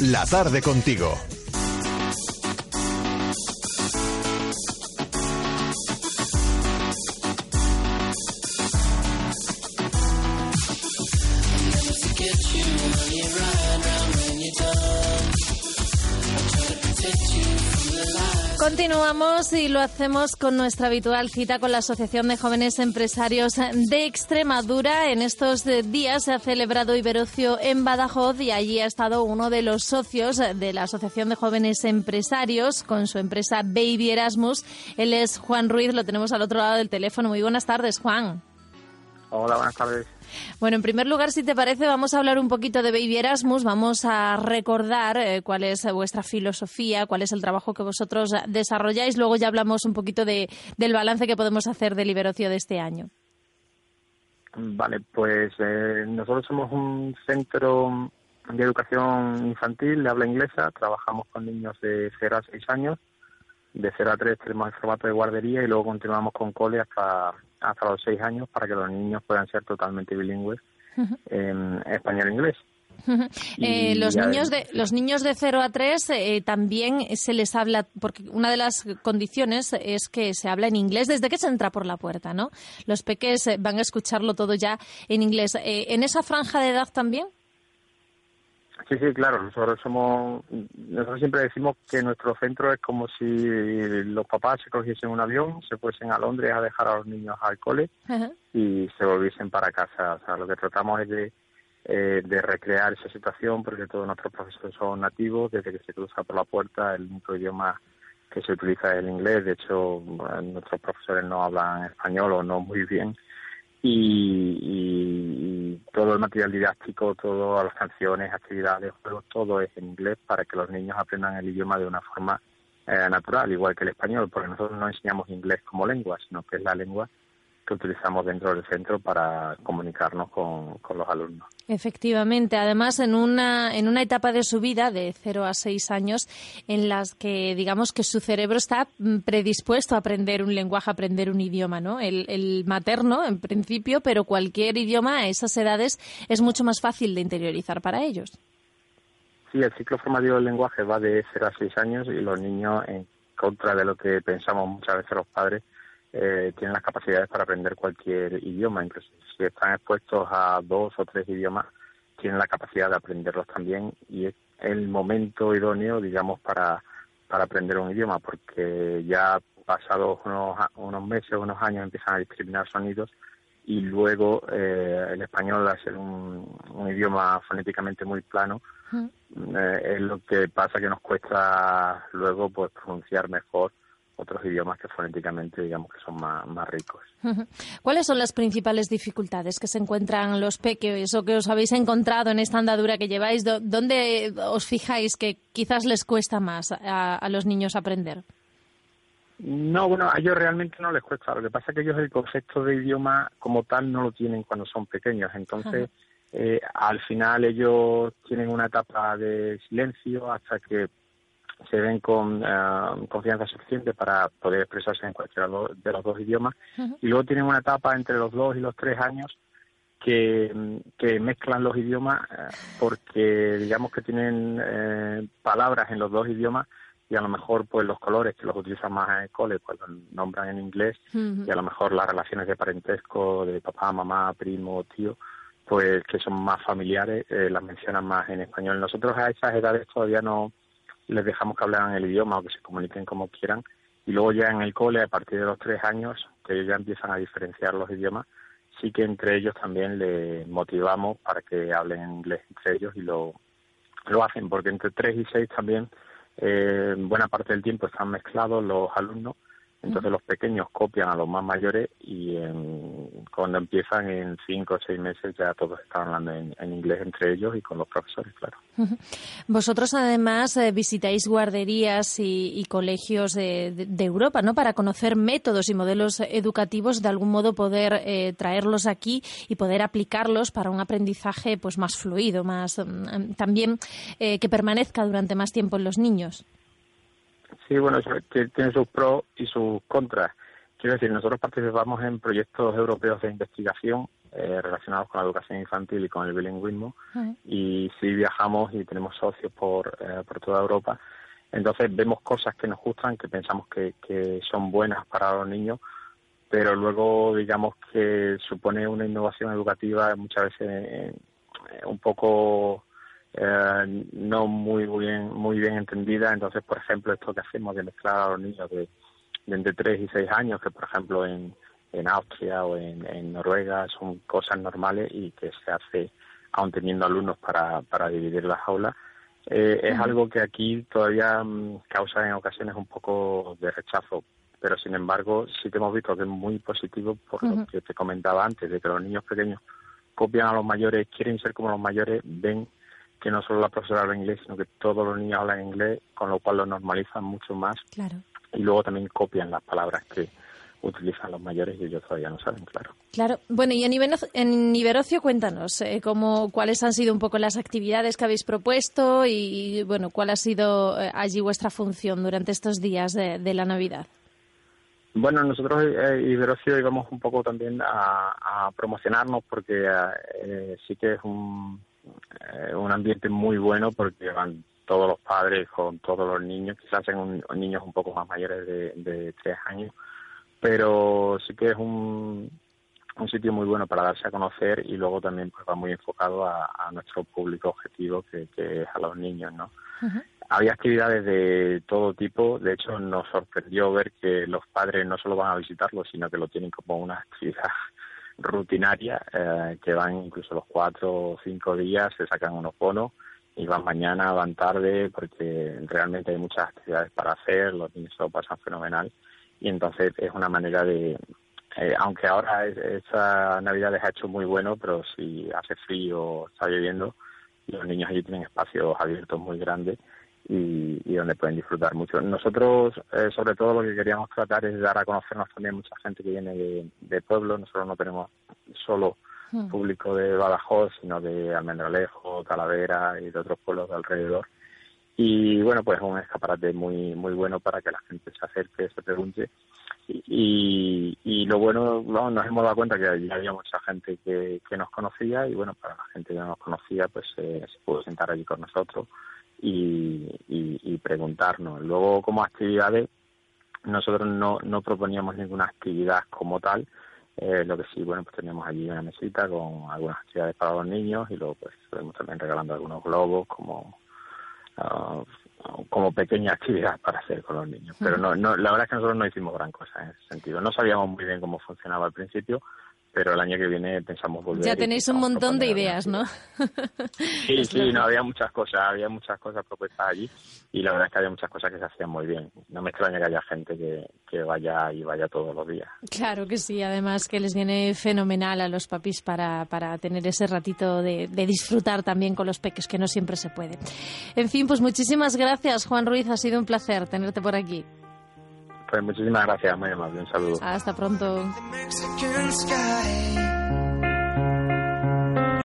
La tarde contigo. Continuamos y lo hacemos con nuestra habitual cita con la Asociación de Jóvenes Empresarios de Extremadura. En estos días se ha celebrado Iberocio en Badajoz y allí ha estado uno de los socios de la Asociación de Jóvenes Empresarios con su empresa Baby Erasmus. Él es Juan Ruiz, lo tenemos al otro lado del teléfono. Muy buenas tardes, Juan. Hola, buenas tardes. Bueno, en primer lugar, si te parece, vamos a hablar un poquito de Baby Erasmus, vamos a recordar eh, cuál es vuestra filosofía, cuál es el trabajo que vosotros desarrolláis, luego ya hablamos un poquito de, del balance que podemos hacer del Iberocio de este año. Vale, pues eh, nosotros somos un centro de educación infantil de habla inglesa, trabajamos con niños de 0 a 6 años, de 0 a 3 tenemos el formato de guardería y luego continuamos con cole hasta hasta los seis años para que los niños puedan ser totalmente bilingües en español e inglés. Eh, los niños de los niños de 0 a 3 eh, también se les habla porque una de las condiciones es que se habla en inglés desde que se entra por la puerta, ¿no? Los peques eh, van a escucharlo todo ya en inglés. ¿En esa franja de edad también? Sí, sí, claro. Nosotros somos, nosotros siempre decimos que nuestro centro es como si los papás se cogiesen un avión, se fuesen a Londres a dejar a los niños al cole y se volviesen para casa. O sea, lo que tratamos es de, eh, de recrear esa situación porque todos nuestros profesores son nativos. Desde que se cruza por la puerta, el único idioma que se utiliza es el inglés. De hecho, nuestros profesores no hablan español o no muy bien y, todo el material didáctico, todas las canciones, actividades, juegos, todo es en inglés para que los niños aprendan el idioma de una forma eh, natural, igual que el español, porque nosotros no enseñamos inglés como lengua, sino que es la lengua que utilizamos dentro del centro para comunicarnos con, los alumnos. Efectivamente, además en una, en una etapa de su vida de 0 a 6 años en las que digamos que su cerebro está mm, predispuesto a aprender un lenguaje, a aprender un idioma, ¿no? El, el materno en principio, pero cualquier idioma a esas edades es mucho más fácil de interiorizar para ellos. Sí, el ciclo formativo del lenguaje va de 0 a 6 años y los niños, en contra de lo que pensamos muchas veces los padres, eh, tienen las capacidades para aprender cualquier idioma, incluso si están expuestos a dos o tres idiomas, tienen la capacidad de aprenderlos también. Y es el momento idóneo, digamos, para, para aprender un idioma, porque ya pasados unos, unos meses, unos años empiezan a discriminar sonidos y luego eh, el español, al ser un, un idioma fonéticamente muy plano, eh, es lo que pasa que nos cuesta luego pues pronunciar mejor otros idiomas que fonéticamente digamos que son más, más ricos. ¿Cuáles son las principales dificultades que se encuentran los peques o que os habéis encontrado en esta andadura que lleváis? ¿Dónde os fijáis que quizás les cuesta más a, los niños aprender? No, bueno, a ellos realmente no les cuesta. Lo que pasa es que ellos el concepto de idioma como tal no lo tienen cuando son pequeños. Entonces, eh, al final ellos tienen una etapa de silencio hasta que se ven con eh, confianza suficiente para poder expresarse en cualquiera de los dos idiomas. Y luego tienen una etapa entre los dos y los tres años que, mezclan los idiomas eh, porque digamos que tienen eh, palabras en los dos idiomas y a lo mejor pues los colores que los utilizan más en el cole pues los nombran en inglés y a lo mejor las relaciones de parentesco de papá, mamá, primo, tío pues que son más familiares las mencionan más en español. Nosotros a esas edades todavía no les dejamos que hablen el idioma o que se comuniquen como quieran. Y luego ya en el cole, a partir de los tres años, que ellos ya empiezan a diferenciar los idiomas, sí que entre ellos también les motivamos para que hablen inglés entre ellos y lo, lo hacen, porque entre tres y seis también, eh, buena parte del tiempo están mezclados los alumnos entonces los pequeños copian a los más mayores y cuando empiezan en cinco o seis meses ya todos están hablando en, inglés entre ellos y con los profesores, claro. Vosotros además eh, visitáis guarderías y, colegios de, Europa, ¿no? Para conocer métodos y modelos educativos, de algún modo poder eh, traerlos aquí y poder aplicarlos para un aprendizaje pues más fluido, más mm, también eh, que permanezca durante más tiempo en los niños. Sí, bueno, tiene sus pros y sus contras. Quiero decir, nosotros participamos en proyectos europeos de investigación eh, relacionados con la educación infantil y con el bilingüismo y sí viajamos y tenemos socios por, eh, por toda Europa. Entonces vemos cosas que nos gustan, que pensamos que, que son buenas para los niños, pero luego digamos que supone una innovación educativa muchas veces eh, un poco eh, no muy bien muy bien entendida. Entonces por ejemplo esto que hacemos de mezclar a los niños de, entre 3 y 6 años que por ejemplo en, en Austria o en, Noruega son cosas normales y que se hace aún teniendo alumnos para, para dividir las aulas eh, es algo que aquí todavía mm, causa en ocasiones un poco de rechazo. Pero sin embargo sí que hemos visto que es muy positivo por lo que te comentaba antes, de que los niños pequeños copian a los mayores, quieren ser como los mayores, ven que no solo la profesora habla inglés, sino que todos los niños hablan inglés, con lo cual lo normalizan mucho más. Claro. Y luego también copian las palabras que utilizan los mayores y ellos todavía no saben, claro. Claro. Bueno, y en, en Iberocio, cuéntanos eh, cómo, cuáles han sido un poco las actividades que habéis propuesto y, bueno, cuál ha sido eh, allí vuestra función durante estos días de la Navidad. Bueno, nosotros eh, Iberocio íbamos un poco también a, promocionarnos porque eh, sí que es un, eh, un ambiente muy bueno porque van todos los padres con todos los niños, quizás sean niños un poco más mayores de, de tres años, pero sí que es un, un sitio muy bueno para darse a conocer y luego también pues, va muy enfocado a, nuestro público objetivo que, es a los niños, ¿no? Había actividades de todo tipo, de hecho nos sorprendió ver que los padres no solo van a visitarlo, sino que lo tienen como una actividad rutinaria, eh, que van incluso los cuatro o cinco días, se sacan unos bonos y van mañana, van tarde, porque realmente hay muchas actividades para hacer, los niños lo pasan fenomenal. Y entonces es una manera de, eh, aunque ahora esa Navidad les ha hecho muy bueno, pero si hace frío está lloviendo, los niños allí tienen espacios abiertos muy grandes y, donde pueden disfrutar mucho. Nosotros, eh, sobre todo, lo que queríamos tratar es dar a conocernos también mucha gente que viene de, de pueblos. Nosotros no tenemos solo hmm. público de Badajoz, sino de Almendralejo, Talavera y de otros pueblos de alrededor. Y bueno, pues es un escaparate muy muy bueno para que la gente se acerque, se pregunte. Y, y, lo bueno, nos hemos dado cuenta que había mucha gente que, que nos conocía y bueno, para la gente que no nos conocía, pues eh, se pudo sentar allí con nosotros y, y, preguntarnos. Luego, como actividades, nosotros no, no proponíamos ninguna actividad como tal, eh, lo que sí, bueno, pues teníamos allí una mesita con algunas actividades para los niños y luego pues estuvimos también regalando algunos globos como uh, como pequeña actividad para hacer con los niños. Pero no, no, la verdad es que nosotros no hicimos gran cosa en ese sentido. No sabíamos muy bien cómo funcionaba al principio, pero el año que viene pensamos volver. Ya tenéis un montón de ideas, ¿no? Sí, sí, no, había muchas cosas, había muchas cosas propuestas allí y la verdad es que había muchas cosas que se hacían muy bien. No me extraña que haya gente que, que vaya y vaya todos los días. Claro que sí, además que les viene fenomenal a los papis para, para tener ese ratito de, de disfrutar también con los peques, que no siempre se puede. En fin, pues muchísimas gracias, Juan Ruiz, ha sido un placer tenerte por aquí. Pues muchísimas gracias, muy amable. Un saludo. Hasta pronto.